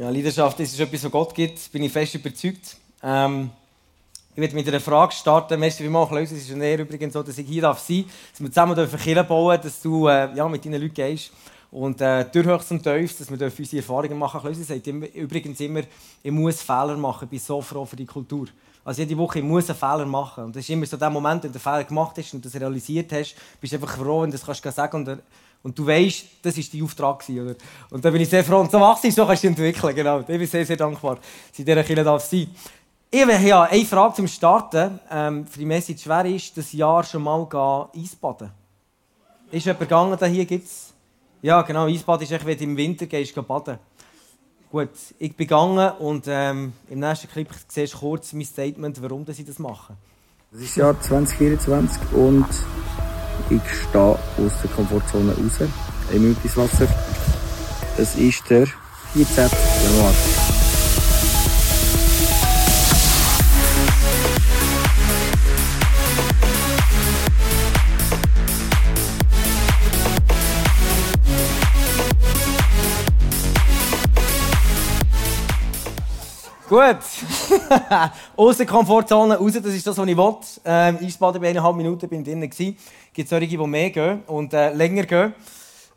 Ja, Leidenschaft das ist etwas, was Gott gibt, bin ich fest überzeugt. Ähm, ich werde mit einer Frage starten. Merci vielmals, Klaus. Es ist eher übrigens so, dass ich hier sein darf, dass wir zusammen Kirche bauen dass du äh, ja, mit deinen Leuten gehst. Und äh, durch und Tiefs, dass wir unsere Erfahrungen machen können. sagt immer, übrigens immer, ich muss Fehler machen. Ich bin so froh für die Kultur. Also jede Woche, ich muss einen Fehler machen. Und das ist immer so der Moment, wenn du den Fehler gemacht hast und das realisiert hast, bist du einfach froh, wenn du das kannst sagen kannst. Und du weißt, das war dein Auftrag. Oder? Und da bin ich sehr froh. Und so machst du so kannst du entwickeln. Genau. Ich bin sehr, sehr dankbar, dass ich dieser Kirche darf sein Ich habe eine Frage zum Starten. Ähm, für die Message schwer ist, das Jahr schon mal Eisbaden. Ist jemand gegangen, da hier gibt's? Ja, genau. Eisbaden ist echt, wenn du im Winter gehst, baden. Gut, ich bin gegangen und ähm, im nächsten Clip siehst du kurz mein Statement, warum ich das mache. Es ist Jahr 2024 und ich stehe aus der Komfortzone raus, im ins Wasser. Es ist der 14. Januar. Gut. Aus der Komfortzone raus, das ist das, was ich will. Ähm, Eisbaden bei eineinhalb Minuten bin drinnen. Es gibt solche, die mehr gehen und äh, länger gehen.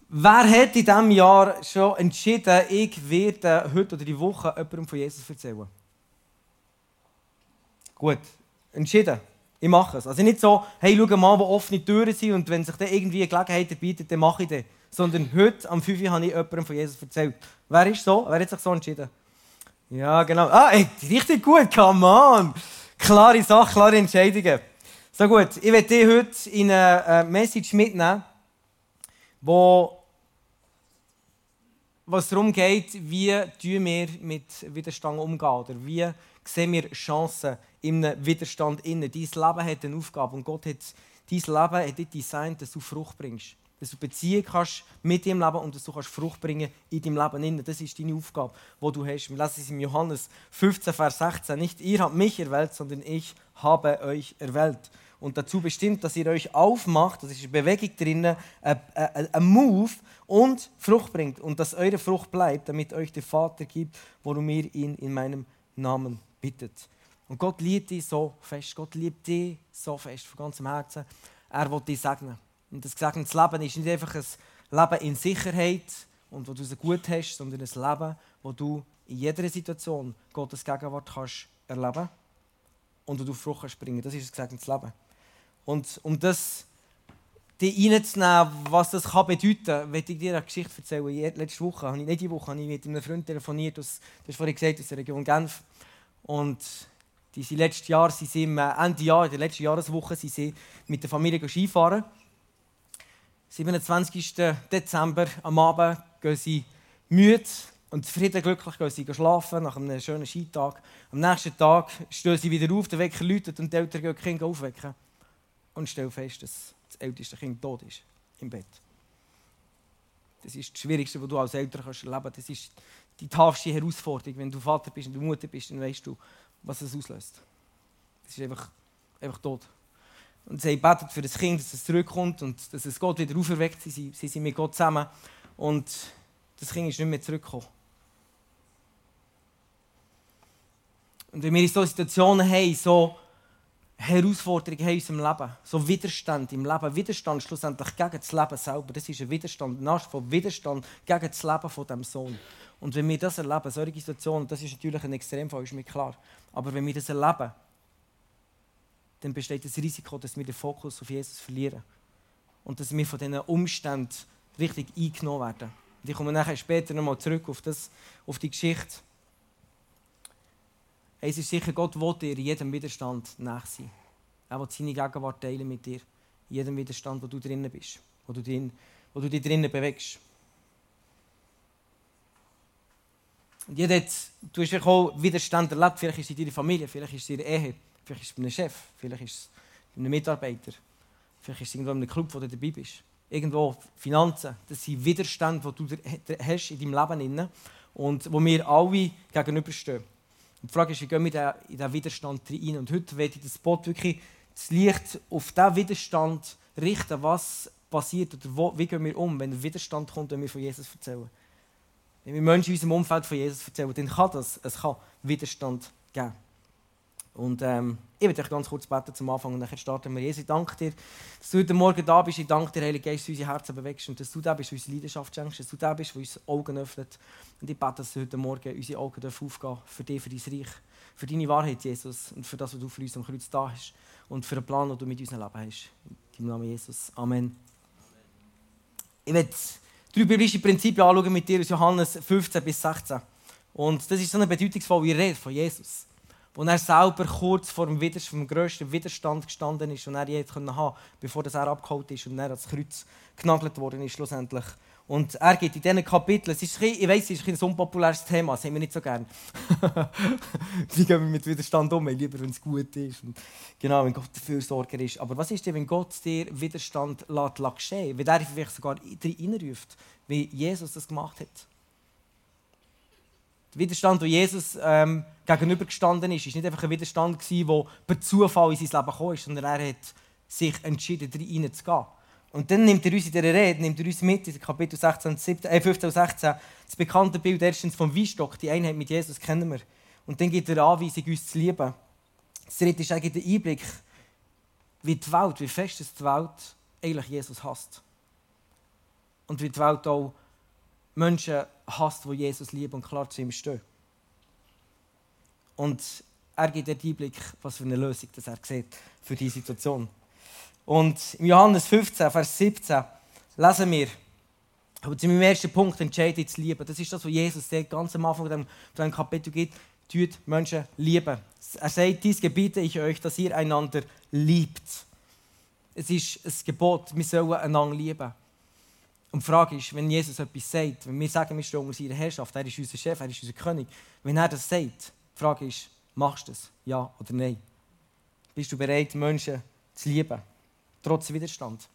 Wer hat in diesem Jahr schon entschieden, ich werde heute oder die Woche jemandem von Jesus erzählen? Gut. Entschieden. Ich mache es. Also nicht so, hey, schau mal, wo offene Türen sind und wenn sich dann irgendwie eine Gelegenheit bietet, dann mache ich das. Sondern heute, am 5 Uhr, habe ich jemandem von Jesus erzählt. Wer ist so? Wer hat sich so entschieden? Ja, genau. Ah, ey, richtig gut, come on. Klare Sache, klare Entscheidungen. So gut, ich werde dich heute in eine Message mitnehmen, wo was darum geht, wie wir mit Widerstand umgehen oder wie sehen wir Chancen im Widerstand innen. Dein Leben hat eine Aufgabe und Gott hat dein Leben hat designt, dass du Frucht bringst dass du Beziehung kannst mit deinem Leben und dass du kannst Frucht bringen in deinem Leben. Das ist deine Aufgabe, die du hast. Wir lesen es in Johannes 15, Vers 16. Nicht ihr habt mich erwählt, sondern ich habe euch erwählt. Und dazu bestimmt, dass ihr euch aufmacht, das ist eine Bewegung drin, ein, ein, ein Move und Frucht bringt. Und dass eure Frucht bleibt, damit euch der Vater gibt, worum ihr ihn in meinem Namen bittet. Und Gott liebt dich so fest. Gott liebt dich so fest, von ganzem Herzen. Er will dich segnen. Und das gesegnetes Leben ist nicht einfach ein Leben in Sicherheit und wo du es gut hast, sondern ein Leben, wo du in jeder Situation Gottes Gegenwart kannst erleben und wo du Frucht kannst bringen. Das ist ein gesegnetes Leben. Und um das die reinzunehmen, was das kann bedeuten kann, möchte ich dir eine Geschichte erzählen. Letzte Woche, ich, nicht die Woche, habe ich mit einem Freund telefoniert, aus, du hast vorhin gesagt, aus der Region Genf. Und diese letzten Jahre, sie sind Ende Jahr, in der letzten Jahreswoche, sie sind mit der Familie Skifahren. 27. Dezember am Abend gehen sie müde und zufrieden glücklich gehen sie schlafen nach einem schönen Skitag. Am nächsten Tag stehen sie wieder auf, der Wecker läutet und die Eltern gehen die Kinder aufwecken und stellen fest, dass das älteste Kind tot ist im Bett. Das ist das Schwierigste, was du als Eltern erleben kannst. Das ist die toughste Herausforderung. Wenn du Vater bist und du Mutter bist, dann weißt du, was es auslöst. Das ist einfach, einfach tot. Und sie beten für das Kind, dass es zurückkommt und dass es Gott wieder auferweckt. Sie, sie sind mit Gott zusammen. Und das Kind ist nicht mehr zurückgekommen. Und wenn wir in solchen Situationen haben, so Herausforderungen haben in unserem Leben, so Widerstand im Leben, Widerstand schlussendlich gegen das Leben selber, das ist ein Widerstand, ein Art von Widerstand gegen das Leben von diesem Sohn. Und wenn wir das erleben, solche Situationen, das ist natürlich ein Extremfall, ist mir klar, aber wenn wir das erleben, dann besteht das Risiko, dass wir den Fokus auf Jesus verlieren. Und dass wir von diesen Umständen richtig eingenommen werden. Und ich komme nachher später nochmal zurück auf, das, auf die Geschichte. Es ist sicher, Gott will dir jedem Widerstand nach sein. Er will seine Gegenwart teilen mit dir. In jedem Widerstand, wo du drinnen bist. Wo du, drin, wo du dich drinnen bewegst. Und jeder hat, du hast auch Widerstand erlebt. Vielleicht ist es in deiner Familie, vielleicht ist es in deiner Ehe. Vielleicht ist es bei einem Chef, vielleicht ist es bei einem Mitarbeiter, vielleicht ist es irgendwo in einem Club, wo du dabei bist. Irgendwo Finanzen, das sind Widerstände, die du hast in deinem Leben hast und wo wir alle gegenüberstehen. Und die Frage ist, wie gehen wir in diesen Widerstand rein? Und heute werde ich das Spot wirklich das Licht auf diesen Widerstand richten, was passiert oder wo, wie gehen wir um, wenn ein Widerstand kommt, wenn wir von Jesus erzählen. wenn wir Menschen in unserem Umfeld von Jesus erzählen, dann kann das, es kann Widerstand geben. Und ähm, ich werde euch ganz kurz beten zum Anfang und dann starten wir. Jesus, ich danke dir, dass du heute Morgen da bist. Ich danke dir, Heilige Geist, dass du unsere Herzen bewegst und dass du da bist, der unsere Leidenschaft schenkst, dass du da bist, der uns Augen öffnet. Und ich bete, dass heute Morgen unsere Augen aufgehen für dich, für dein Reich, für deine Wahrheit, Jesus, und für das, was du für uns am Kreuz da hast und für den Plan, den du mit unserem Leben hast. In deinem Namen Jesus. Amen. Ich werde drei biblische Prinzipien anschauen mit dir aus Johannes 15 bis 16. Und das ist so eine bedeutungsvolle Rede von Jesus wo er selber kurz vor dem, Widerstand, vom grössten Widerstand gestanden ist und er je haben konnte, bevor er abgeholt ist und er ans Kreuz genagelt worden ist schlussendlich. Und er geht in diesen Kapiteln, es ist ich weiss, es ist ein unpopuläres Thema, das haben wir nicht so gerne. Wie gehen wir mit Widerstand um? Lieber, wenn es gut ist. Und genau, wenn Gott der Fürsorger ist. Aber was ist denn, wenn Gott dir Widerstand lässt, lässt geschehen? Wenn er vielleicht sogar reinruft, wie Jesus das gemacht hat? Der Widerstand, wo Jesus ähm, gegenübergestanden ist, ist nicht einfach ein Widerstand, der per Zufall in sein Leben gekommen ist, sondern er hat sich entschieden, reinzugehen. Und dann nimmt er uns in dieser Rede, nimmt er uns mit in Kapitel 16, 17, äh 15 und 16, das bekannte Bild erstens vom Weinstock, die Einheit mit Jesus kennen wir. Und dann gibt er Anweisung, uns zu lieben. Das dritte ist eigentlich der Einblick, wie die Welt, wie fest die Welt eigentlich Jesus hasst. Und wie die Welt auch Menschen hasst, die Jesus lieben und klar zu ihm stehen. Und er gibt den Einblick, was für eine Lösung das er sieht für diese Situation. Und in Johannes 15, Vers 17 lesen wir, aber zu meinem ersten Punkt entscheide zu lieben. Das ist das, was Jesus der ganz am Anfang von Kapitel gibt. Tut Menschen lieben. Er sagt, dies gebiete ich euch, dass ihr einander liebt. Es ist ein Gebot, wir sollen einander lieben. Und die Frage ist, wenn Jesus etwas sagt, wenn wir sagen, wir stehen unter seiner Herrschaft, er ist unser Chef, er ist unser König, wenn er das sagt, die Frage ist, machst du das? Ja oder nein? Bist du bereit, Menschen zu lieben, trotz Widerstand?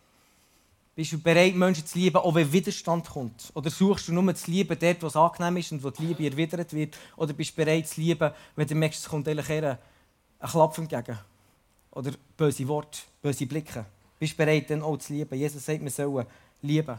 Bist du bereit, Menschen zu lieben, auch wenn Widerstand kommt? Oder suchst du nur zu lieben dort, wo es angenehm ist und wo die Liebe erwidert wird? Oder bist du bereit zu lieben, wenn du merkst, es kommt eigentlich eher ein Klapp entgegen? Oder böse Worte, böse Blicke? Bist du bereit, dann auch zu lieben? Jesus sagt, wir sollen lieben.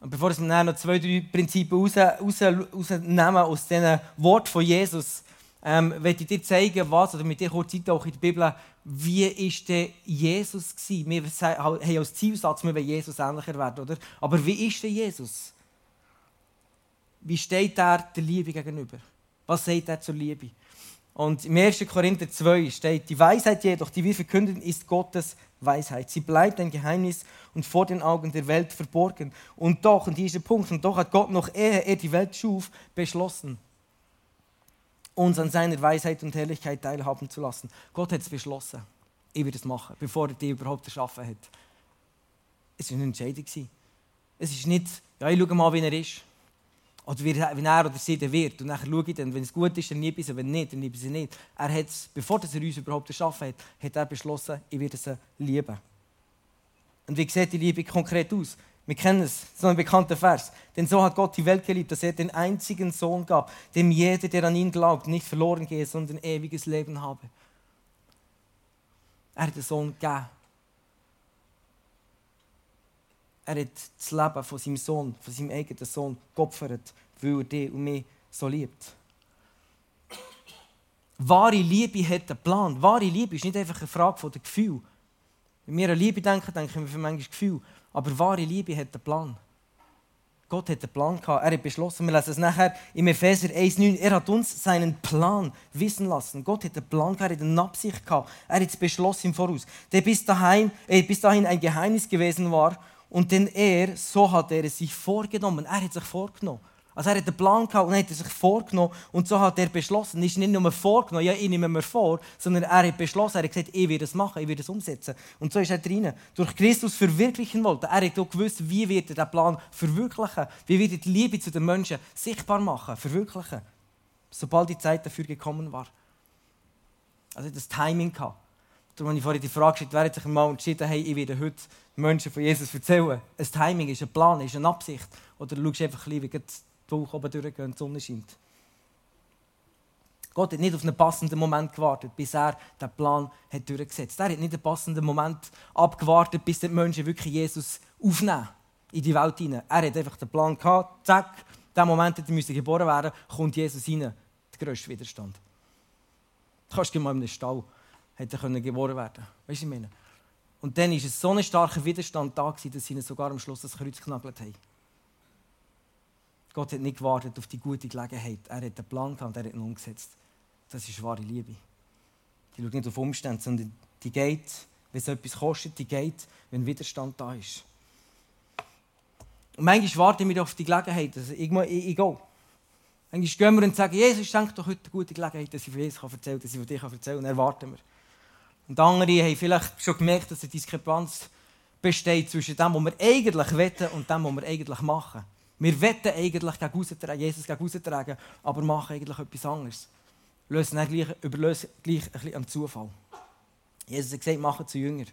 Und bevor wir noch zwei, drei Prinzipien raus, raus, rausnehmen aus diesen Worten von Jesus, ähm, ich dir zeigen, was, oder mit dir kurz auch in der Bibel, wie ist denn Jesus gewesen? Wir haben als Zielsatz, wir wollen Jesus ähnlicher werden, oder? Aber wie ist denn Jesus? Wie steht er der Liebe gegenüber? Was sagt er zur Liebe? Und im 1. Korinther 2 steht, die Weisheit jedoch, die wir verkünden, ist Gottes Weisheit. Sie bleibt ein Geheimnis und vor den Augen der Welt verborgen. Und doch, und dieser Punkt, und doch hat Gott noch ehe er die Welt schuf, beschlossen, uns an seiner Weisheit und Herrlichkeit teilhaben zu lassen. Gott hat es beschlossen. Ich werde es machen, bevor er die überhaupt erschaffen hat. Es war eine Entscheidung. Es ist nicht, ja, ich schaue mal, wie er ist. Oder wie er oder sie dann wird. Und dann schaue ich dann, wenn es gut ist, dann liebe ich wenn nicht, dann liebe ich sie nicht. Er hat bevor er uns überhaupt erschaffen hat, hat er beschlossen, ich werde sie lieben. Und wie sieht die Liebe konkret aus? Wir kennen es, so ein bekannter Vers. Denn so hat Gott die Welt geliebt, dass er den einzigen Sohn gab, dem jeder, der an ihn glaubt, nicht verloren gehe, sondern ewiges Leben habe. Er hat den Sohn gegeben. Er hat das Leben von seinem Sohn, von seinem eigenen Sohn geopfert, weil er dich und mich so liebt. Wahre Liebe hat einen Plan. Wahre Liebe ist nicht einfach eine Frage von Gefühl. Wenn wir an Liebe denken, denken wir für manchmal Gefühl. Aber wahre Liebe hat einen Plan. Gott hat einen Plan gehabt. Er hat beschlossen, wir lesen es nachher im Epheser 1,9. Er hat uns seinen Plan wissen lassen. Gott hat einen Plan gehabt, er hat eine Absicht gehabt. Er hat es beschlossen im Voraus, der bis dahin, äh, bis dahin ein Geheimnis gewesen war und denn er, so hat er es sich vorgenommen. Er hat sich vorgenommen. Also er hat einen Plan gehabt und hat sich vorgenommen und so hat er beschlossen. Nicht nur vorgenommen, ja, ich nehme mir vor, sondern er hat beschlossen, er hat gesagt, ich werde es machen, ich werde es umsetzen. Und so ist er drin. Durch Christus verwirklichen wollte. Er hat auch gewusst, wie wird er diesen Plan verwirklichen. Wie wird er die Liebe zu den Menschen sichtbar machen, verwirklichen. Sobald die Zeit dafür gekommen war. Also das Timing gehabt. Darum habe ich vorhin die Frage gestellt, wer hat sich mal hey, ich werde heute Menschen von Jesus erzählen. Ein Timing ist ein Plan, ist eine Absicht. Oder du schaust einfach wie die oben durchgehen und die Sonne scheint. Gott hat nicht auf einen passenden Moment gewartet, bis er den Plan hat durchgesetzt hat. Er hat nicht einen passenden Moment abgewartet, bis die Menschen wirklich Jesus aufnehmen in die Welt hinein. Er hat einfach den Plan gehabt, zack, dem Moment, in dem geboren werden kommt Jesus rein. Der grösste Widerstand. Du kannst mal in einem Stall hätte er geboren werden Weißt du, ich meine? Und dann war es so ein starker Widerstand da, dass sie ihn sogar am Schluss das Kreuz geknagelt haben. Gott hat nicht gewartet auf die gute Gelegenheit. Er hat einen Plan gehabt er hat ihn umgesetzt. Das ist wahre Liebe. Die schaut nicht auf Umstände, sondern die geht, wenn es etwas kostet, die geht, wenn Widerstand da ist. Und manchmal warten wir auf die Gelegenheit, dass ich, ich, ich gehe. Manchmal gehen wir und sagen, Jesus, schenk doch heute eine gute Gelegenheit, dass ich von Jesus erzählen kann, dass ich von dir erzählen kann. Und dann warten wir. Und andere haben vielleicht schon gemerkt, dass eine Diskrepanz besteht zwischen dem, was wir eigentlich wetten und dem, was wir eigentlich machen. Wir wetten eigentlich gegen Jesus gegen aber machen eigentlich etwas anderes. Lösen gleich, überlösen gleich ein bisschen am Zufall. Jesus hat gesagt, machen zu Jünger.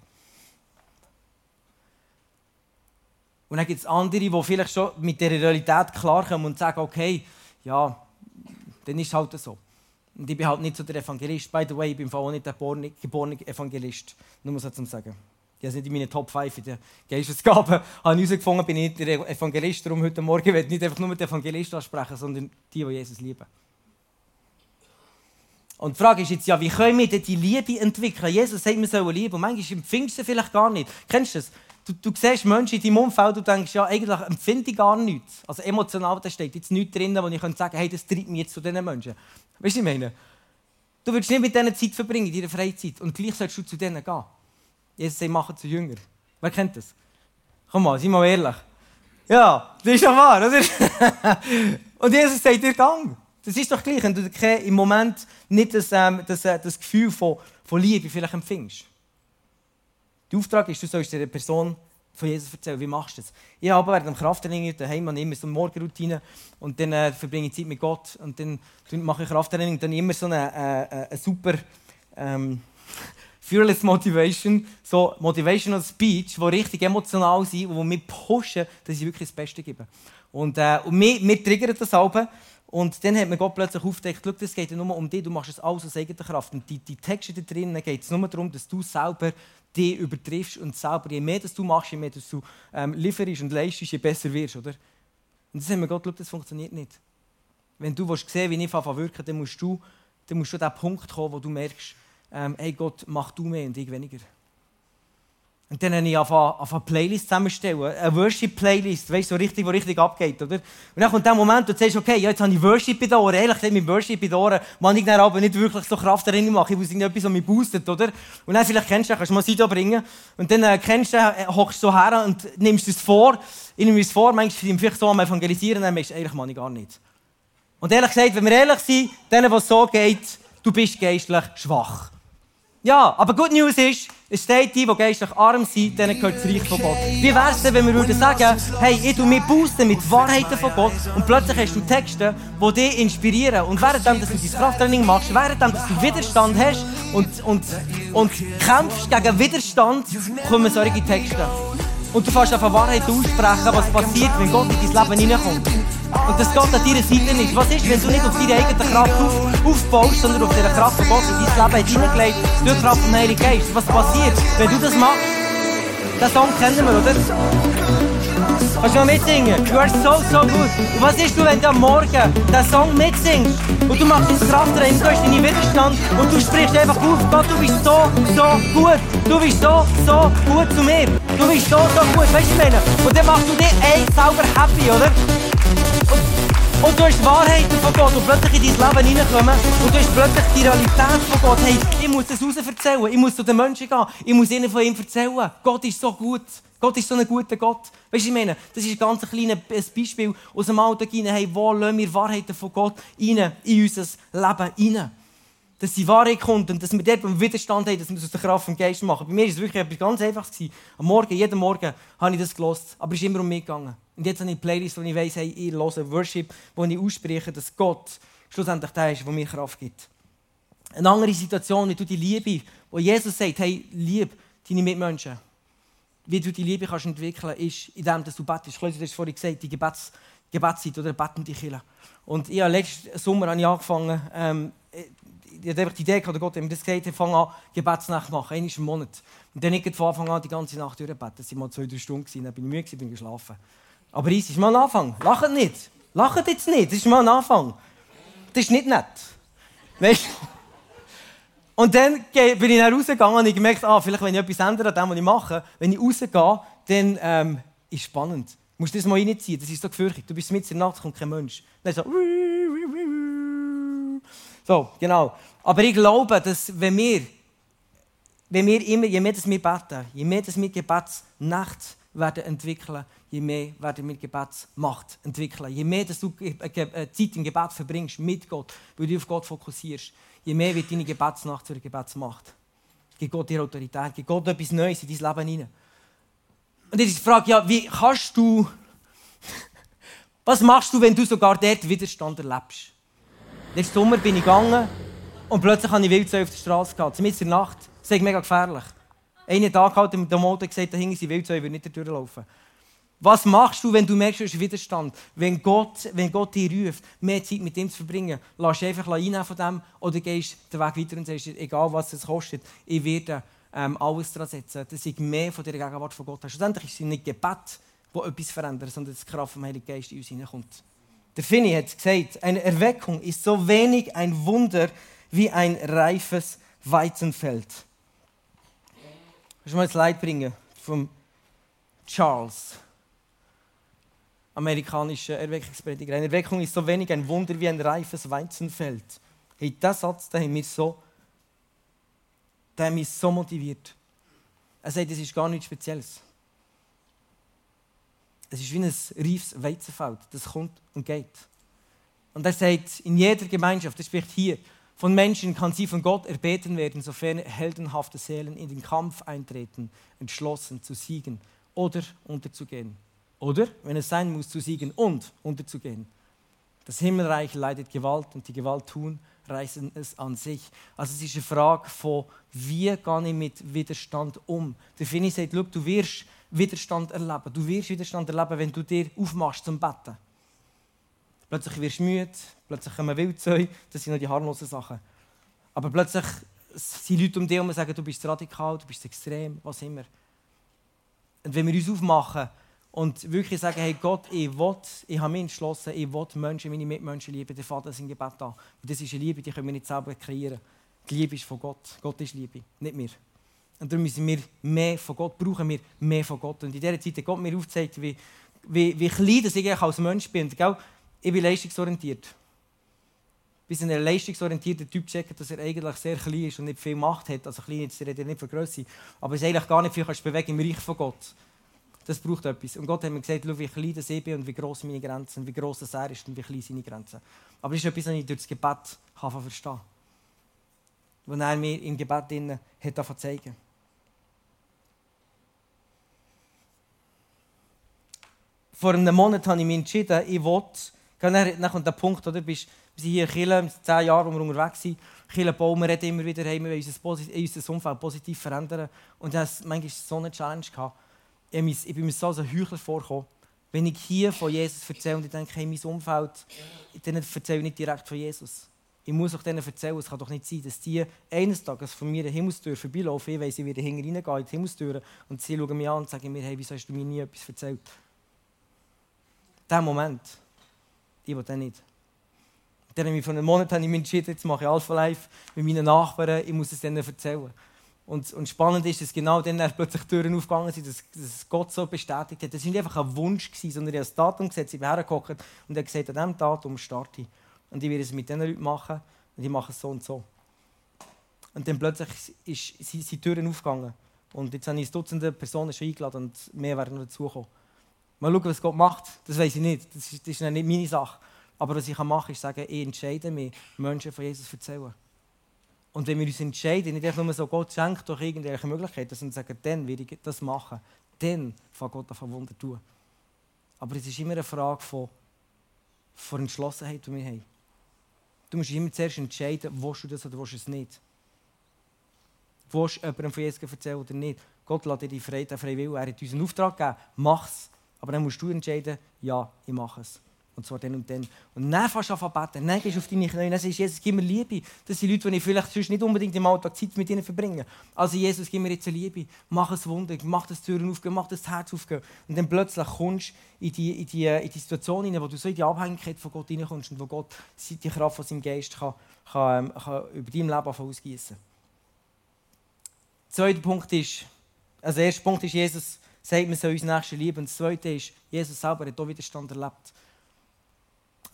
Und dann gibt es andere, die vielleicht schon mit der Realität klarkommen und sagen, okay, ja, dann ist es halt so. Und ich bin halt nicht so der Evangelist. By the way, ich bin auch nicht der geborene Evangelist. Nur so zu sagen. Ich habe nicht in meinen Top 5 in der Geistesgabe herausgefunden, bin ich nicht der Evangelist. Darum heute Morgen werde ich nicht einfach nur mit Evangelisten ansprechen, sondern die, die Jesus lieben. Und die Frage ist jetzt ja, wie können wir denn die Liebe entwickeln? Jesus sagt, wir sollen lieben. Und manchmal empfindest du vielleicht gar nicht. Kennst du das? Du, du siehst Menschen in deinem Umfeld und denkst, ja, eigentlich empfinde ich gar nichts. Also emotional, da steht jetzt nichts drin, wo ich sagen könnte, hey, das treibt mich jetzt zu diesen Menschen. Weißt du, was ich meine? Du willst nicht mit denen Zeit verbringen, in deiner Freizeit. Und gleich sollst du zu denen gehen. Jesus sagt, machen zu Jünger. Wer kennt das? Komm mal, sei mal ehrlich. Ja, das ist ja wahr, oder? und Jesus sagt dir, gang. Das ist doch gleich, wenn du im Moment nicht das, ähm, das, äh, das Gefühl von, von Liebe vielleicht empfindest. Der Auftrag ist, du sollst der Person von Jesus erzählen. Wie machst du das? Ich habe während dem Krafttraining daheim immer so eine Morgenroutine und dann äh, verbringe ich Zeit mit Gott und dann mache ich Krafttraining und dann immer so eine, äh, eine super ähm, Fearless Motivation, so Motivational Speech, die richtig emotional sind und die mich pushen, dass ich wirklich das Beste gebe. Und, äh, und mir, mir triggert das auch. Und dann hat mir Gott plötzlich aufgedeckt, es geht ja nur um dich, du machst es alles aus eigener Kraft. Und die, die Texte da drinnen geht es nur darum, dass du selber dich übertriffst und selber, je mehr dass du machst, je mehr dass du ähm, lieferst und leistest, je besser wirst, oder? Und das haben wir Gott gesagt, das funktioniert nicht. Wenn du willst sehen, wie ich anfange dann musst du, dann musst du an den Punkt kommen, wo du merkst, ähm, hey Gott, mach du mehr und ich weniger. Und dann habe ich eine Playlist zusammenstellen, eine Worship-Playlist, weißt du, so richtig, wo richtig abgeht, oder? Und dann kommt der Moment, wo du sagst, okay, ja, jetzt habe ich Worship in den Ohren. Ehrlich gesagt, mit Worship in den Ohren, man ich dann aber nicht wirklich so Kraft darin machen. Ich muss irgendetwas, was mich boostet, oder? Und dann vielleicht kennst du das, kannst du mal Seite bringen. Und dann äh, kennst du, äh, hockst du so her und nimmst es vor. Ich nehme es vor, manchmal ich vielleicht so am Evangelisieren, dann merkst du, eigentlich mache ich gar nicht. Und ehrlich gesagt, wenn wir ehrlich sind, denen, was so geht, du bist geistlich schwach. Ja, aber Good News ist, es steht die, die geistlich arm sind, denen gehört das Reich von Gott. Wie wäre es wenn wir würden sagen, hey, ich tu mich mit Wahrheiten von Gott und plötzlich hast du Texte, die dich inspirieren. Und während dass du dein Krafttraining machst, während dass du Widerstand hast und, und, und kämpfst gegen Widerstand, kommen solche Texte. Und du fährst einfach Wahrheit aussprechen, was passiert, wenn Gott in dein Leben hineinkommt. Und dass Gott an deiner Seite ist. Was ist, wenn du nicht auf deine eigene Kraft auf, aufbaust, sondern auf die Kraft von Gott in dein Leben hineingelegt durch die Kraft vom Heiligen Geist? Was passiert, wenn du das machst? Den Song kennen wir, oder? Kannst du mal mitsingen? Du are so, so gut. Und was ist du, wenn du am Morgen den Song mitsingst und du machst dein Krafttraining, du hast deinen Widerstand und du sprichst einfach auf, Gott, du bist so, so gut. Du bist so, so gut zu mir. Du bist so, so gut. Weißt du, meine? Und dann machst du dich ey, selber happy, oder? Und, du hast Wahrheiten von Gott und plötzlich in dein Leben hineinkommen und du hast plötzlich die Realität von Gott. Hey, ich muss das raus erzählen. Ich muss zu den Menschen gehen. Ich muss ihnen von ihm erzählen. Gott ist so gut. Gott ist so ein guter Gott. Weißt du, ich meine, das ist ein ganz kleines Beispiel aus dem Alltag hinein. Hey, wo lassen wir Wahrheiten von Gott rein, in unser Leben rein? Dass die Wahrheit kommt und dass wir dort einen Widerstand haben, dass wir es aus der Kraft vom Geist machen. Bei mir war es wirklich etwas ganz Einfaches. Am Morgen, jeden Morgen, habe ich das gelost. Aber es ist immer um mich gegangen. Und jetzt habe ich eine Playlist, wo ich weiss, hey, ich höre Worship, wo ich ausspreche, dass Gott schlussendlich der ist, der mir Kraft gibt. Eine andere Situation, wie du die Liebe, wo Jesus sagt, hey, lieb deine Mitmenschen wie du die Liebe kannst entwickeln kannst, ist, indem du betest. Klaus, du hast vorhin gesagt, die Gebets, Gebetszeit oder betende Kirche. Und ich habe letzten Sommer habe ich angefangen, ähm, ich hatte einfach die Idee, oder Gott hat mir das gesagt, ich fange an, Gebetsnacht machen, einmal im Monat. Und dann nicht von Anfang an die ganze Nacht durchbeten. Das waren mal zwei, drei Stunden, dann bin ich müde, bin geschlafen. Aber es ist mal ein Anfang. Lacht nicht. Lacht jetzt nicht, das ist mal ein Anfang. Das ist nicht nett. Weißt du? Und dann bin ich rausgegangen und ich gemerkt, ah, vielleicht wenn ich etwas ändere an dem, was ich mache, wenn ich rausgehe, dann ähm, ist es spannend. Du musst das mal reinziehen, das ist so gefürchtet. Du bist mit der Nacht, kommt kein Mensch. Dann so, so, genau. Aber ich glaube, dass wenn wir, wenn wir immer, je mehr wir beten, je mehr dass wir Gebetsnacht werden entwickeln, je mehr werden wir Gebetsmacht entwickeln. Je mehr dass du Zeit im Gebet verbringst mit Gott, weil du auf Gott fokussierst, je mehr wird deine Gebetsnacht zur Gebetsmacht. Gibt Gott dir Autorität, gibt Gott etwas Neues in dein Leben hinein. Und jetzt ist die Frage, ja, wie kannst du, was machst du, wenn du sogar dort Widerstand erlebst? Letzten Sommer bin ich gegangen und plötzlich habe ich Wildzeu auf der Straße gehabt, mitten in der Nacht. Das ist mega gefährlich. Einen Tag hat der Motor gesagt, da hingen sie Wildzeu, ich würde nicht durchlaufen. Was machst du, wenn du merkst, du hast Widerstand? Wenn Gott, wenn Gott dich ruft, mehr Zeit mit ihm zu verbringen, lass einfach einnehmen von dem oder gehst den Weg weiter und sagst, egal was es kostet, ich werde ähm, alles daran setzen, dass ich mehr von der Gegenwart von Gott habe. Schlussendlich ist es nicht Gebet, das etwas verändert, sondern dass die Kraft vom Heiligen Geist in uns hineinkommt. Der Finny hat gesagt, eine Erweckung ist so wenig ein Wunder wie ein reifes Weizenfeld. Kannst du mal das Leid bringen vom Charles? amerikanischer Erweckungsprediger. Eine Erweckung ist so wenig ein Wunder wie ein reifes Weizenfeld. Hey, dieser Satz der hat mich so, der hat mich so motiviert. Er sagt, es ist gar nichts Spezielles. Es ist wie ein reifes Weizenfeld, das kommt und geht. Und er sagt, in jeder Gemeinschaft, das spricht hier, von Menschen kann sie von Gott erbeten werden, sofern heldenhafte Seelen in den Kampf eintreten, entschlossen zu siegen oder unterzugehen. Oder, wenn es sein muss, zu siegen und unterzugehen. Das Himmelreich leidet Gewalt und die Gewalt tun, reißen es an sich. Also es ist eine Frage von, wie gehe ich mit Widerstand um. Der Fini sagt, du wirst Widerstand erleben. Du wirst Widerstand erleben, wenn du dir aufmachst zum Betten. Plötzlich wirst du müde, plötzlich kommen Wildzeu, das sind noch die harmlosen Sachen. Aber plötzlich sind Leute um dich und sagen, du bist radikal, du bist extrem, was immer. Und wenn wir uns aufmachen, und wirklich sagen, hey Gott, ich will, ich habe mich entschlossen, ich will Menschen, meine Mitmenschen lieben, der Vater ist im Gebet an. Und das ist eine Liebe, die können wir nicht selber kreieren. Die Liebe ist von Gott. Gott ist Liebe, nicht wir. Und darum müssen wir mehr von Gott, brauchen wir mehr von Gott. Und in dieser Zeit hat Gott mir aufgezeigt, wie, wie, wie klein dass ich als Mensch bin. Gell? Ich bin leistungsorientiert. Bis ein leistungsorientierter Typ checkt, dass er eigentlich sehr klein ist und nicht viel Macht hat. Also klein, jetzt rede ich nicht von Größe. Aber es eigentlich gar nicht viel kannst bewegen im Reich von Gott. Das braucht etwas. Und Gott hat mir gesagt, wie klein das ich bin und wie groß meine Grenzen, wie groß er ist und wie klein seine Grenzen. Aber das ist etwas, was ich durch das Gebet kann verstehen. Was er mir im Gebet innen hat zeigen. Vor einem Monat habe ich mich entschieden, ich will, dann kommt der Punkt, oder, wir sind hier in Chile, zehn Jahre, wo wir unterwegs sind, Chile bauen, wir reden immer wieder, hey, wir wollen unser Umfeld positiv verändern. Und das manchmal so eine Challenge. Gehabt ich bin mir so als ein Heuchler vorgekommen. Wenn ich hier von Jesus erzähle und ich denke, hey, mein Umfeld, dann erzähle ich nicht direkt von Jesus. Ich muss auch denen erzählen, es kann doch nicht sein, dass die eines Tages von mir eine Himmelstür vorbeilaufen, ich weiss, ich werde hinten reingehen in die Himmelstür und sie schauen mich an und sagen mir, hey, wieso hast du mir nie etwas erzählt? Diesen Moment, ich will den nicht. Dann habe ich vor einem Monat habe ich mich entschieden, jetzt mache ich Alpha Life mit meinen Nachbarn, ich muss es denen erzählen. Und, und spannend ist, dass genau dann plötzlich Türen aufgegangen sind, dass, dass Gott so bestätigt hat. Das war nicht einfach ein Wunsch, gewesen, sondern er hat das Datum gesetzt, ich bin hergekommen und er hat gesagt, an diesem Datum starte ich. Und ich werde es mit diesen Leuten machen und ich mache es so und so. Und dann plötzlich ist, sind die Türen aufgegangen. Und jetzt habe ich Dutzende Personen schon eingeladen und mehr werden noch dazukommen. Mal schauen, was Gott macht. Das weiß ich nicht. Das ist, das ist nicht meine Sache. Aber was ich machen kann, ist sagen, ich entscheide mich, Menschen von Jesus zu erzählen. Und wenn wir uns entscheiden, nicht einfach nur so, Gott schenkt doch irgendwelche Möglichkeiten, sondern sagen, dann will ich das machen, dann fängt Gott an Wunder tun. Aber es ist immer eine Frage von, von Entschlossenheit, die wir haben. Du musst immer zuerst entscheiden, willst du das oder willst du es nicht. Willst du jemandem von Jesus erzählen oder nicht? Gott lässt dir die Freiheit, den freien. Er hat uns einen Auftrag gegeben, mach es. Aber dann musst du entscheiden, ja, ich mache es. Und zwar dann und dann. Und dann fängst du an zu beten. Dann gehst du auf deine Knie dann sagst Jesus, gib mir Liebe. Das sind Leute, die ich vielleicht sonst nicht unbedingt im Alltag Zeit mit ihnen verbringe. Also Jesus, gib mir jetzt eine Liebe. Mach ein Wunder. Mach das Türen aufgehen. Mach das Herz aufgehen. Und dann plötzlich kommst du in die, in die, in die Situation hinein, wo du so in die Abhängigkeit von Gott hineinkommst und wo Gott die Kraft von seinem Geist kann, kann, ähm, kann über dein Leben ausgießen Der zweite Punkt ist, also der erste Punkt ist, Jesus sagt, wir sollen uns Nächsten lieben. Und das zweite ist, Jesus selber hat auch Widerstand erlebt.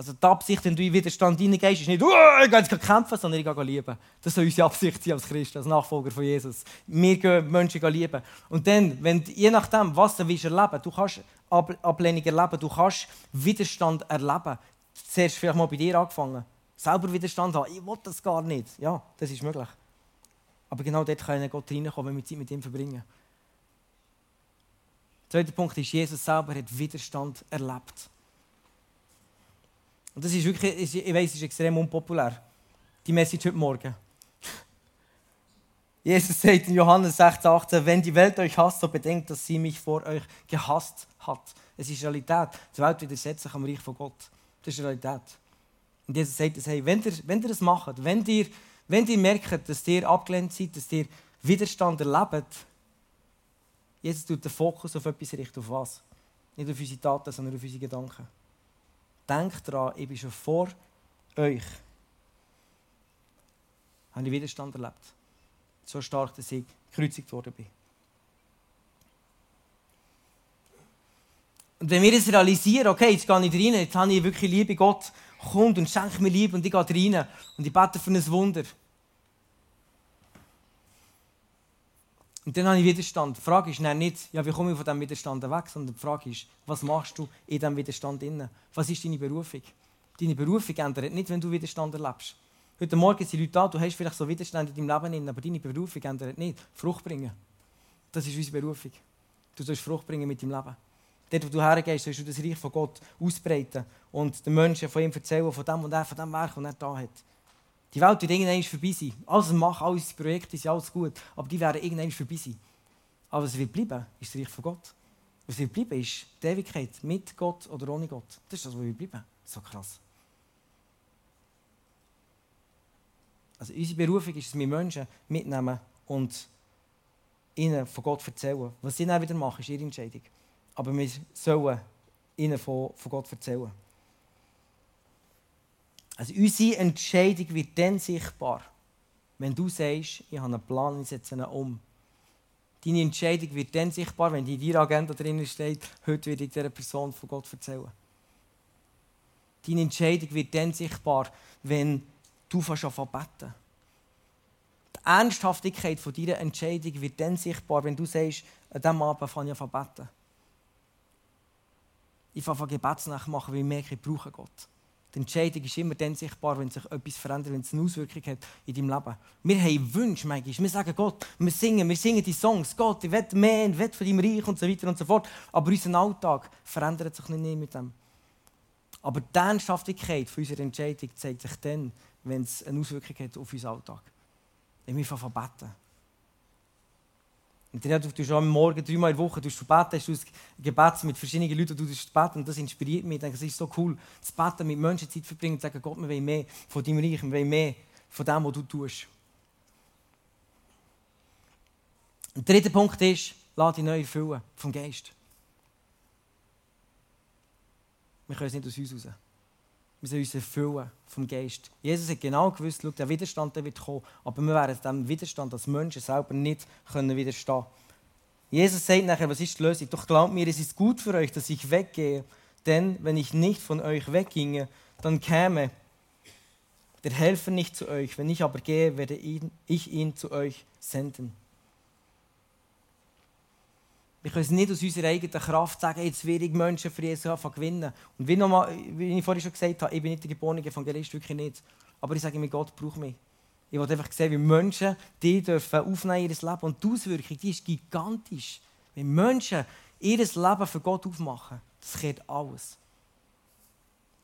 Also die Absicht, wenn du in Widerstand hineingehst, ist nicht, ich gehe jetzt kämpfen, sondern ich gehe lieben. Das soll unsere Absicht sein als Christ, als Nachfolger von Jesus. Wir gehen Menschen lieben. Und dann, wenn, je nachdem, was du willst erleben du kannst Ablehnung erleben, du kannst Widerstand erleben. Zuerst vielleicht mal bei dir angefangen. Selber Widerstand haben. Ich will das gar nicht. Ja, das ist möglich. Aber genau dort kann Gott reinkommen, wenn wir Zeit mit ihm verbringen. Der zweite Punkt ist, Jesus selber hat Widerstand erlebt. Und das ist wirklich, ich weiß, es ist extrem unpopulär. Die Message heute Morgen. Jesus sagt in Johannes 16, 18, wenn die Welt euch hasst, so bedenkt, dass sie mich vor euch gehasst hat. Es ist Realität. Die Welt widersetzt sich am Reich von Gott. Das ist Realität. Und Jesus sagt, hey, wenn ihr, wenn ihr das macht, wenn ihr, wenn ihr merkt, dass ihr abgelehnt seid, dass ihr Widerstand erlebt, Jesus tut den Fokus auf etwas richten. Auf was? Nicht auf unsere Taten, sondern auf unsere Gedanken. Denkt daran, ich bin schon vor euch. Habe ich Widerstand erlebt. So stark, dass ich gekreuzigt worden bin. Und wenn wir es realisieren, okay, jetzt gehe ich rein, jetzt habe ich wirklich Liebe, Gott kommt und schenkt mir Liebe und ich gehe rein und ich bete für ein Wunder. Und dann habe ich Widerstand. Die Frage ist nicht, ja, wie komme ich von diesem Widerstand weg, sondern die Frage ist, was machst du in diesem Widerstand? Was ist deine Berufung? Deine Berufung ändert nicht, wenn du Widerstand erlebst. Heute Morgen sind Leute da, du hast vielleicht so Widerstand in deinem Leben, aber deine Berufung ändert nicht. Frucht bringen. Das ist unsere Berufung. Du sollst Frucht bringen mit deinem Leben. Dort, wo du hergehst, sollst du das Reich von Gott ausbreiten und den Menschen von ihm erzählen, von dem und er, von dem Werk, das er da hat. Die Welt wird irgendwann vorbei sein. Alles macht, alle Projekte sind alles gut, aber die werden irgendwann vorbei sein. Aber was wird bleiben, ist das Reich von Gott. Was wird bleiben, ist die Ewigkeit mit Gott oder ohne Gott. Das ist das, was wir bleiben. So krass. Also unsere Berufung ist es, wir Menschen mitnehmen und ihnen von Gott erzählen. Was sie dann wieder machen, ist ihre Entscheidung. Aber wir sollen ihnen von Gott erzählen. Also unsere Entscheidung wird dann sichtbar, wenn du sagst, ich habe einen Plan ich setze ihn um. Deine Entscheidung wird dann sichtbar, wenn in deiner Agenda drin steht, heute werde ich dieser Person von Gott erzählen. Deine Entscheidung wird dann sichtbar, wenn du fast an beten. Die Ernsthaftigkeit von deiner Entscheidung wird dann sichtbar, wenn du sagst, an diesem Abend fange ich an beten. Ich fange an Gebetsnacht machen, weil ich merke, ich brauche Gott. Die Entscheidung ist immer dann sichtbar, wenn sich etwas verändert, wenn es eine Auswirkung hat in deinem Leben. Wir haben Wünsche, manchmal. Wir sagen Gott, wir singen, wir singen die Songs. Gott, ich will mehr, ich will von deinem Reich und so weiter und so fort. Aber unser Alltag verändert sich nicht mit dem. Aber die Ernsthaftigkeit unserer Entscheidung zeigt sich dann, wenn es eine Auswirkung hat auf unseren Alltag. Wenn wir beten. Und dann, du tust am Morgen dreimal in der Woche du beten, hast du Gebet mit verschiedenen Leuten, du beten und das inspiriert mich. Ich denke, es ist so cool, zu beten, mit Menschen Zeit verbringen und sagen, Gott, wir wollen mehr von deinem Reich, wir wollen mehr von dem, was du tust. Der dritte Punkt ist, lass dich neu erfüllen vom Geist. Wir können es nicht aus uns raus. Wir sollen uns erfüllen vom Geist. Jesus hat genau gewusst, schau, der Widerstand der wird kommen, aber wir werden diesem Widerstand als Menschen selber nicht können widerstehen Jesus sagt nachher, was ist die Lösung? Doch glaubt mir, es ist gut für euch, dass ich weggehe, denn wenn ich nicht von euch wegginge, dann käme der Helfer nicht zu euch. Wenn ich aber gehe, werde ich ihn zu euch senden. Wir können es nicht aus unserer eigenen Kraft sagen, jetzt werde ich Menschen für Jesus gewinnen. Und wie, nochmal, wie ich vorhin schon gesagt habe, ich bin nicht der geborene Evangelist, wirklich nicht. Aber ich sage mir, Gott braucht mich. Ich will einfach sehen, wie Menschen die dürfen aufnehmen ihr Leben. Und die Auswirkung die ist gigantisch. Wenn Menschen ihr Leben für Gott aufmachen, das kehrt alles.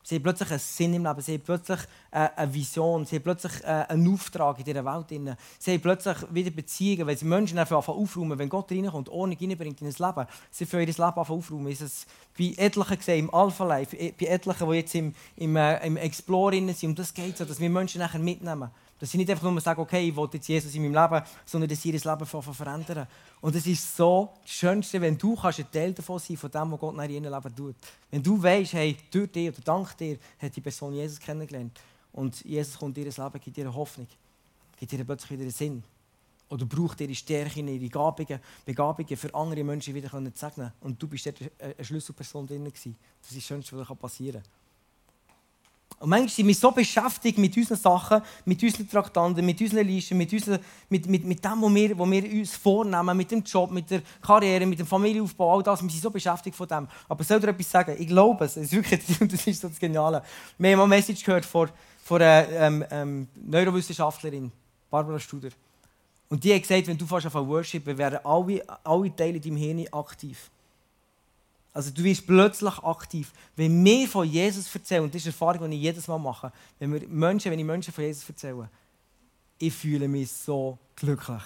Sie haben plötzlich einen Sinn im Leben, sie haben plötzlich äh, eine Vision, sie haben plötzlich äh, einen Auftrag in dieser Welt. Sie haben plötzlich wieder Beziehungen, weil sie Menschen einfach aufräumen, wenn Gott reinkommt, Ordnung reinbringt in das Leben. Sie für ihr Leben aufräumen. Ist bei etlichen gesehen, im Alpha-Life, bei etlichen, die jetzt im, im, äh, im Explorer sind, um das geht so, dass wir Menschen nachher mitnehmen. Dass sie nicht einfach nur sagen, okay, ich will jetzt Jesus in meinem Leben, sondern dass sie ihr Leben verändern. Und es ist so das Schönste, wenn du ein Teil davon sein von dem, was Gott in ihrem Leben tut. Wenn du weißt, hey, durch dich oder dank dir hat die Person Jesus kennengelernt. Und Jesus kommt in ihr Leben, gibt ihr Hoffnung, gibt ihr plötzlich wieder Sinn. Oder braucht ihre Stärken, ihre Begabungen, Begabungen für andere Menschen wieder zu segnen. Und du bist dort eine Schlüsselperson drin. Das ist das Schönste, was passieren kann. Und manchmal sind wir so beschäftigt mit unseren Sachen, mit unseren Traktanten, mit unseren Listen, mit, unseren, mit, mit, mit dem, was wir, was wir uns vornehmen, mit dem Job, mit der Karriere, mit dem Familienaufbau, all das. Wir sind so beschäftigt von dem. Aber soll dir etwas sagen? Ich glaube es. Das ist wirklich das ist so das Geniale. Wir haben eine Message gehört von, von einer ähm, ähm, Neurowissenschaftlerin, Barbara Studer. Und die hat gesagt, wenn du fast auf Worship, werden alle, alle Teile in deinem Hirn aktiv. Also du wirst plötzlich aktiv. Wenn wir von Jesus erzählen, und das ist eine Erfahrung, die ich jedes Mal mache, wenn, wir Menschen, wenn ich Menschen von Jesus erzähle, ich fühle mich so glücklich.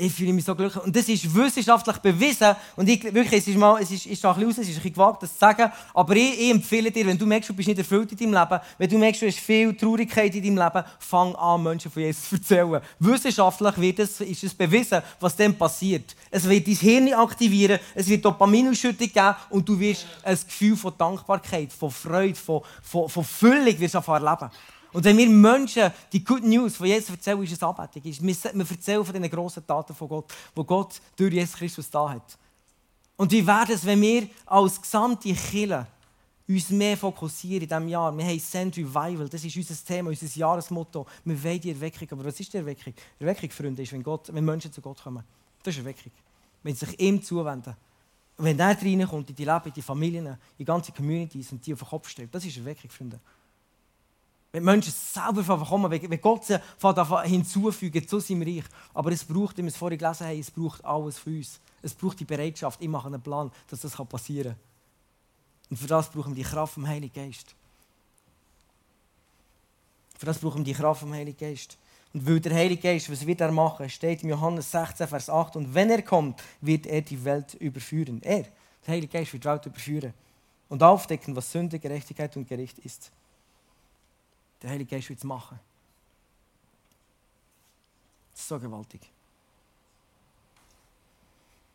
Ich fühle mich so glücklich. Und das ist wissenschaftlich bewiesen. Und ich, wirklich, es ist, mal, es ist, ist ein bisschen es ist ein bisschen gewagt, das zu sagen. Aber ich, ich, empfehle dir, wenn du merkst, du bist nicht erfüllt in deinem Leben, wenn du merkst, du hast viel Traurigkeit in deinem Leben, fang an, Menschen von Jesus zu erzählen. Wissenschaftlich wird es, ist es bewiesen, was dann passiert. Es wird dein Hirn aktivieren, es wird Dopaminausschüttung geben und du wirst ein Gefühl von Dankbarkeit, von Freude, von, von, von Füllung wirst erleben. Und wenn wir Menschen die Good News von Jesus erzählen, ist es Anbetung. Wir erzählen von diesen grossen Taten von Gott, die Gott durch Jesus Christus da hat. Und wie wäre es, wenn wir als gesamte Kirche uns mehr fokussieren in diesem Jahr? Wir haben Send Revival, das ist unser Thema, unser Jahresmotto. Wir wollen die Erweckung. Aber was ist die Erweckung? Erweckung, Freunde, ist, wenn, Gott, wenn Menschen zu Gott kommen. Das ist Erweckung. Wenn sie sich ihm zuwenden. Und wenn er reinkommt in die Leben, in die Familien, in die ganze Communities und die auf den Kopf stellt, das ist Erweckung, Freunde. Wenn Menschen selber kommen, wenn Gott sie hinzufügt zu seinem Reich. Aber es braucht, wie wir es vorhin gelesen haben, es braucht alles für uns. Es braucht die Bereitschaft, ich mache einen Plan, dass das passieren kann. Und für das brauchen wir die Kraft vom Heiligen Geist. Für das brauchen wir die Kraft vom Heiligen Geist. Und weil der Heilige Geist, was wird er machen? Steht in Johannes 16, Vers 8. Und wenn er kommt, wird er die Welt überführen. Er, der Heilige Geist, wird die Welt überführen. Und aufdecken, was Sünde, Gerechtigkeit und Gericht ist. Der Heilige Geist es machen. Das ist so gewaltig.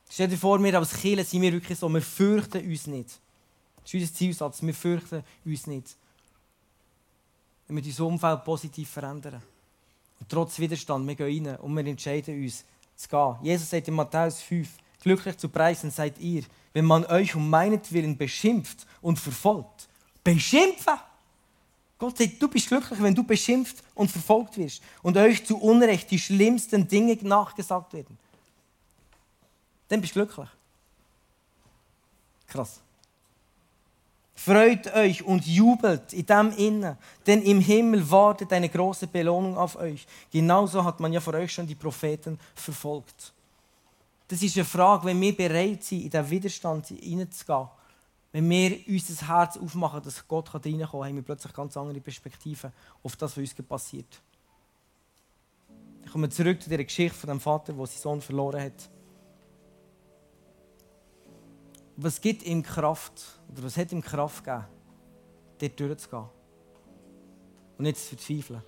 Stell dir vor, wir als Kirche sind wir wirklich so, wir fürchten uns nicht. Das ist unser Zielsatz, wir fürchten uns nicht. Wir unser Umfeld positiv verändern. Und trotz Widerstand, wir gehen rein und wir entscheiden uns zu gehen. Jesus sagt in Matthäus 5, glücklich zu preisen seid ihr, wenn man euch um meinetwillen beschimpft und verfolgt. Beschimpfen! Gott sagt, du bist glücklich, wenn du beschimpft und verfolgt wirst und euch zu Unrecht die schlimmsten Dinge nachgesagt werden. Dann bist du glücklich. Krass. Freut euch und jubelt in dem Innen, denn im Himmel wartet eine große Belohnung auf euch. Genauso hat man ja vor euch schon die Propheten verfolgt. Das ist eine Frage, wenn wir bereit sind, in den Widerstand hineinzugehen wenn wir unser Herz aufmachen, dass Gott reinkommen kann, haben wir plötzlich ganz andere Perspektiven auf das, was uns passiert. Ich komme zurück zu der Geschichte von dem Vater, der seinen Sohn verloren hat. Was gibt ihm Kraft, oder was hat ihm Kraft gegeben, dort durchzugehen? Und nicht zu verzweifeln.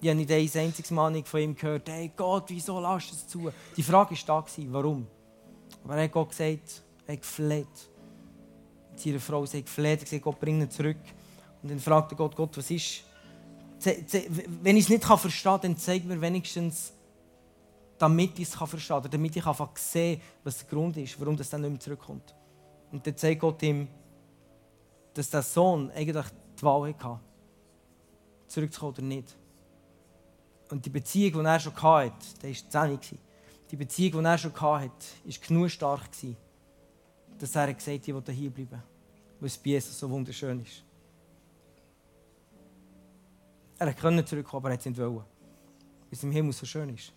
Ich habe nicht ein einziges Mal von ihm gehört, hey Gott, wieso lässt du es zu? Die Frage war da, warum? Aber er hat Gott gesagt, er hat gefleht ihrer Frau sie gefleht, gesagt, Gott bring ihn zurück. Und dann fragte Gott, Gott, was ist? Wenn ich es nicht verstehen kann, dann zeig mir wenigstens, damit ich es verstehen kann, damit ich einfach sehe, was der Grund ist, warum das dann nicht mehr zurückkommt. Und dann zeigt Gott ihm, dass der Sohn eigentlich die Wahl hatte, zurückzukommen oder nicht. Und die Beziehung, die er schon hatte, die war 10. Die Beziehung, die er schon hatte, war genug stark, dass er gesagt hat, ich will hier bleiben weil es bei Jesus so wunderschön ist. Er konnte zurückkommen, aber er hat es nicht wollen. Weil es im Himmel so schön ist.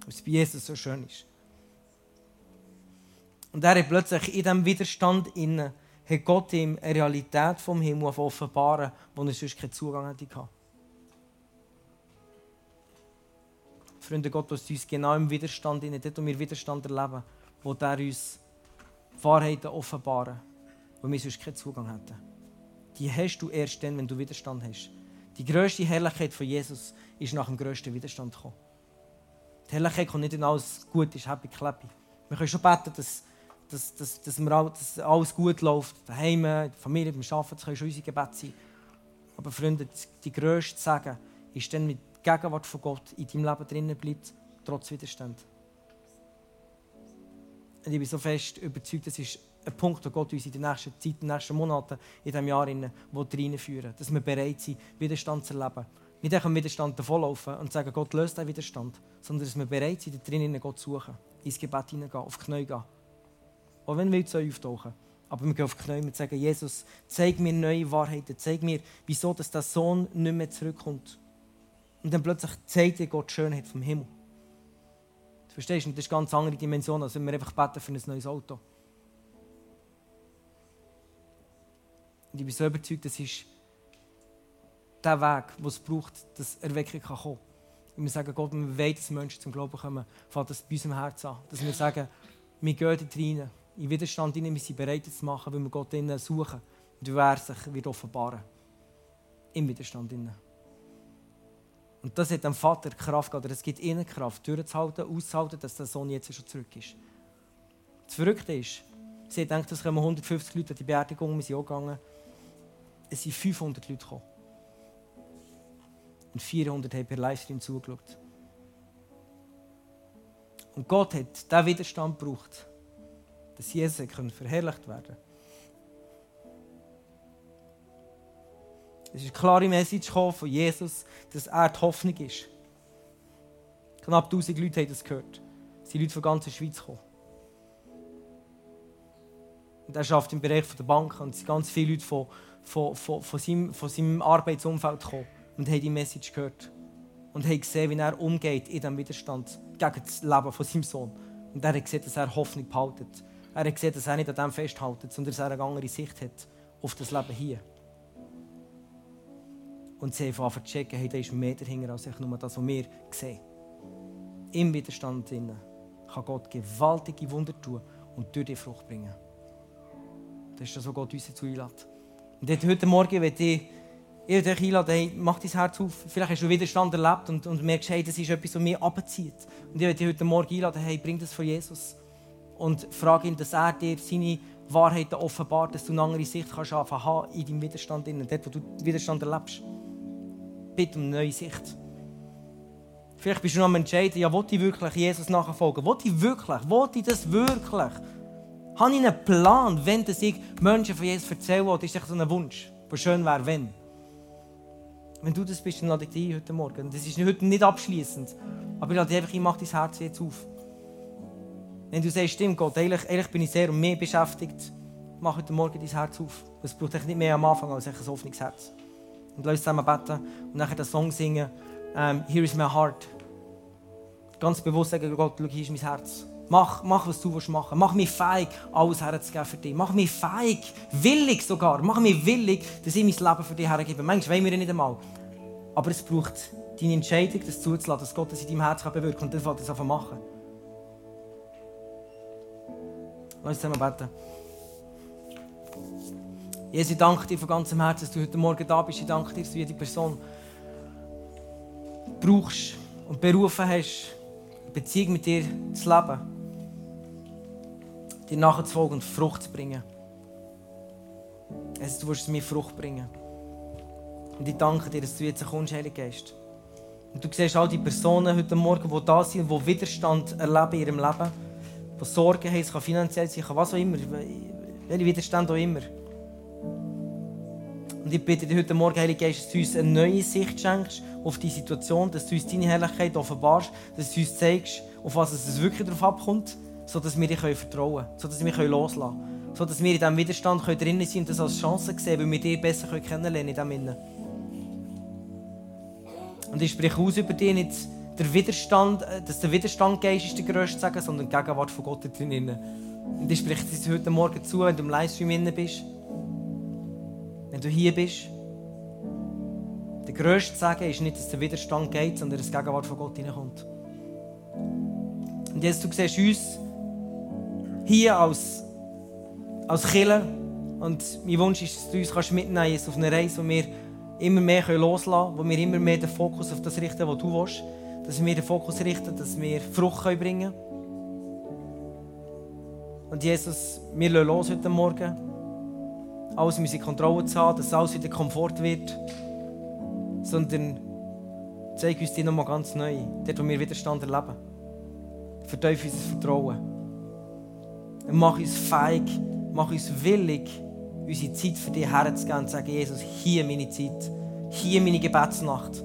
Weil es bei Jesus so schön ist. Und er hat plötzlich in diesem Widerstand innen hat Gott ihm eine Realität vom Himmel offenbaren, wo er sonst keinen Zugang gehabt. Freunde, Gott lässt uns genau im Widerstand, dort, wo wir Widerstand erleben, wo er uns Wahrheiten offenbaren, wo wir sonst keinen Zugang hätten. Die hast du erst dann, wenn du Widerstand hast. Die grösste Herrlichkeit von Jesus ist nach dem grössten Widerstand gekommen. Die Herrlichkeit kommt nicht in alles gut ist, happy, clappy. Wir können schon beten, dass, dass, dass, dass, wir all, dass alles gut läuft. Daheim, in der Familie, beim Arbeiten, das können schon unsere Gebete sein. Aber Freunde, die grösste Sagen ist dann mit der Gegenwart von Gott in deinem Leben drinnen bleibt, trotz Widerstand. Und ich bin so fest überzeugt, das ist ein Punkt, den Gott uns in den nächsten Zeit, in den nächsten Monaten, in diesem Jahr reinführen Dass wir bereit sind, Widerstand zu erleben. Nicht einfach im Widerstand davonlaufen und sagen, Gott löst den Widerstand, sondern dass wir bereit sind, da drinnen Gott zu suchen, ins Gebet hineingehen, auf die Knie gehen. Auch wenn wir zu auftauchen. Aber wir gehen auf die Knie und sagen, Jesus, zeig mir neue Wahrheiten, zeig mir, wieso dass der Sohn nicht mehr zurückkommt. Und dann plötzlich zeigt dir Gott die Schönheit vom Himmel. Du verstehst? Und das ist eine ganz andere Dimension, als wenn wir einfach beten für ein neues Auto. Und ich bin so überzeugt, das ist der Weg, den es braucht, dass Erweckung kommen kann. Und wir sagen, Gott, wir wollen, dass Menschen zum Glauben kommen, fängt das bei unserem Herzen an. Dass wir sagen, wir gehen dort rein, in Widerstand rein, wir sind bereit zu machen, weil wir Gott innen suchen. Und er sich wird offenbaren. Im Widerstand innen. Und das hat dem Vater Kraft gegeben, es gibt ihnen Kraft, durchzuhalten, auszuhalten, dass der Sohn jetzt schon zurück ist. Das Verrückte ist, sie denkt, es kommen 150 Leute an die Beerdigung, wir sind auch gegangen. Es sind 500 Leute gekommen. Und 400 haben per Livestream zugeschaut. Und Gott hat diesen Widerstand gebraucht, dass Jesus verherrlicht werden konnte. Es ist eine klare Message von Jesus, dass er die Hoffnung ist. Knapp 1000 Leute haben das gehört. Es sind Leute von der ganzen Schweiz gekommen. Und er arbeitet im Bereich der Bank und es sind ganz viele Leute von, von, von, von, seinem, von seinem Arbeitsumfeld gekommen und haben die Message gehört. Und haben gesehen, wie er umgeht in diesem Widerstand gegen das Leben von seinem Sohn. Und er hat gesehen, dass er Hoffnung behaltet. Er hat gesehen, dass er nicht an dem festhält, sondern dass er eine andere Sicht hat auf das Leben hier. Und sie haben zu checken, hey, da ist mehr dahinter als nur das, was wir sehen. Im Widerstand kann Gott gewaltige Wunder tun und durch die Frucht bringen. Das ist das, was Gott uns dazu einlädt. Und heute Morgen möchte ich, ich dich einladen, hey, mach dein Herz auf. Vielleicht hast du Widerstand erlebt und, und merkst, hey, das ist etwas, was mich abzieht. Und ich möchte dich heute Morgen einladen, hey, bring das von Jesus. Und frage ihn, dass er dir seine Wahrheiten offenbart, dass du eine andere Sicht kannst haben in deinem Widerstand, dort, wo du Widerstand erlebst bitte um neue Sicht. Vielleicht bist du noch am Entscheiden, ja, will ich wirklich Jesus nachfolgen? Will ich wirklich? Will ich das wirklich? Habe ich einen Plan, wenn ich Menschen von Jesus erzählen will? Ist das so ein Wunsch, der schön wäre, wenn? Wenn du das bist, dann lade ich dich heute Morgen. Das ist heute nicht abschließend, aber ich lade dich einfach, ich mache dein Herz jetzt auf. Wenn du sagst, stimmt Gott, eigentlich, eigentlich bin ich sehr um mehr beschäftigt, mach heute Morgen dein Herz auf. Es braucht nicht mehr am Anfang als ein offenes Herz. Und lass uns zusammen beten und nachher den Song singen. Um, ähm, Here is my heart. Ganz bewusst sagen, Gott, schau, hier ist mein Herz. Mach, mach, was du willst machen. Mach mich feig, alles herzugeben für dich. Mach mich feig, willig sogar. Mach mich willig, dass ich mein Leben für dich hergebe. Manchmal wollen wir nicht einmal. Aber es braucht deine Entscheidung, das zuzulassen, dass Gott das in deinem Herzen bewirken kann. Und dann fällt das einfach machen. Lass uns zusammen beten. Jesus, ich danke dir von ganzem Herzen, dass du heute Morgen da bist. Ich danke dir, dass du jede Person brauchst und berufen hast, eine Beziehung mit dir zu leben, dir nachzufolgen und Frucht zu bringen. Jesus, du wirst mir Frucht bringen. Und ich danke dir, dass du jetzt kommst, Heilige Geist. Und du siehst all die Personen heute Morgen, die da sind, die Widerstand erleben in ihrem Leben, die Sorgen haben, es kann finanziell sein, was auch immer, welche Widerstand auch immer. Und ich bitte dich heute Morgen, Heilige Geist, dass du uns eine neue Sicht schenkst auf die Situation, dass du uns deine Herrlichkeit offenbarst, dass du uns zeigst, auf was es wirklich darauf abkommt, sodass wir dich vertrauen können, sodass wir loslassen können, sodass wir in diesem Widerstand drinnen sind und das als Chance sehen, weil wir dich besser kennenlernen können in diesem Und ich spreche aus über dich nicht der Widerstand, äh, dass der Widerstand Geist ist der grösste sagen, sondern die Gegenwart von Gott drinnen. Und ich spreche dir heute Morgen zu, wenn du im Livestream bist wenn du hier bist, der grösste Segen ist nicht, dass der Widerstand geht, sondern dass die Gegenwart von Gott hineinkommt. Und jetzt, du siehst uns hier als, als Killer und mein Wunsch ist, dass du uns kannst mitnehmen kannst auf eine Reise, wo wir immer mehr loslassen können, wo wir immer mehr den Fokus auf das richten, was du willst. Dass wir den Fokus richten, dass wir Frucht bringen können. Und Jesus, wir lassen los heute Morgen. Alles in unsere Kontrolle zu haben, dass alles wieder Komfort wird. Sondern zeig uns die nochmal ganz neu, dort, wo wir Widerstand erleben. Verteuf unser Vertrauen. Und mach uns fähig, mach uns willig, unsere Zeit für dich herzugeben und sagen, Jesus, hier meine Zeit, hier meine Gebetsnacht.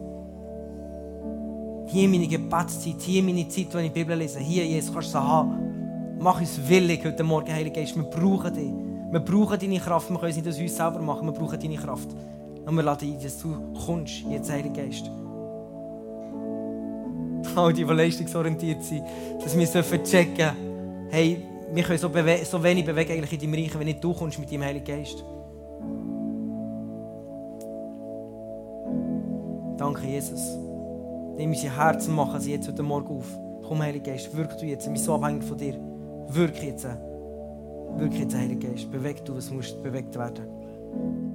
Hier meine Gebetszeit, hier meine Zeit, wo ich die Bibel lese. Hier, Jesus, kannst du sie haben. Mach uns willig heute Morgen, Heiliger Geist. Wir brauchen dich. Wir brauchen deine Kraft. Wir können es nicht aus uns selber machen. Wir brauchen deine Kraft. Und wir laden ein, dass du kommst, jetzt, Heiliger Geist. All die, die leistungsorientiert sind, dass wir so checken, hey, wir können so, so wenig bewegen eigentlich in deinem Reich, wenn nicht du kommst mit deinem Heiligen Geist. Danke, Jesus. Nimm unsere Herzen, machen sie jetzt heute Morgen auf. Komm, Heiliger Geist, wirk du jetzt. Ich bin so abhängig von dir. Wirk jetzt. Wirk jetzt, Heiliger Geist. Beweg du, was muss bewegt werden.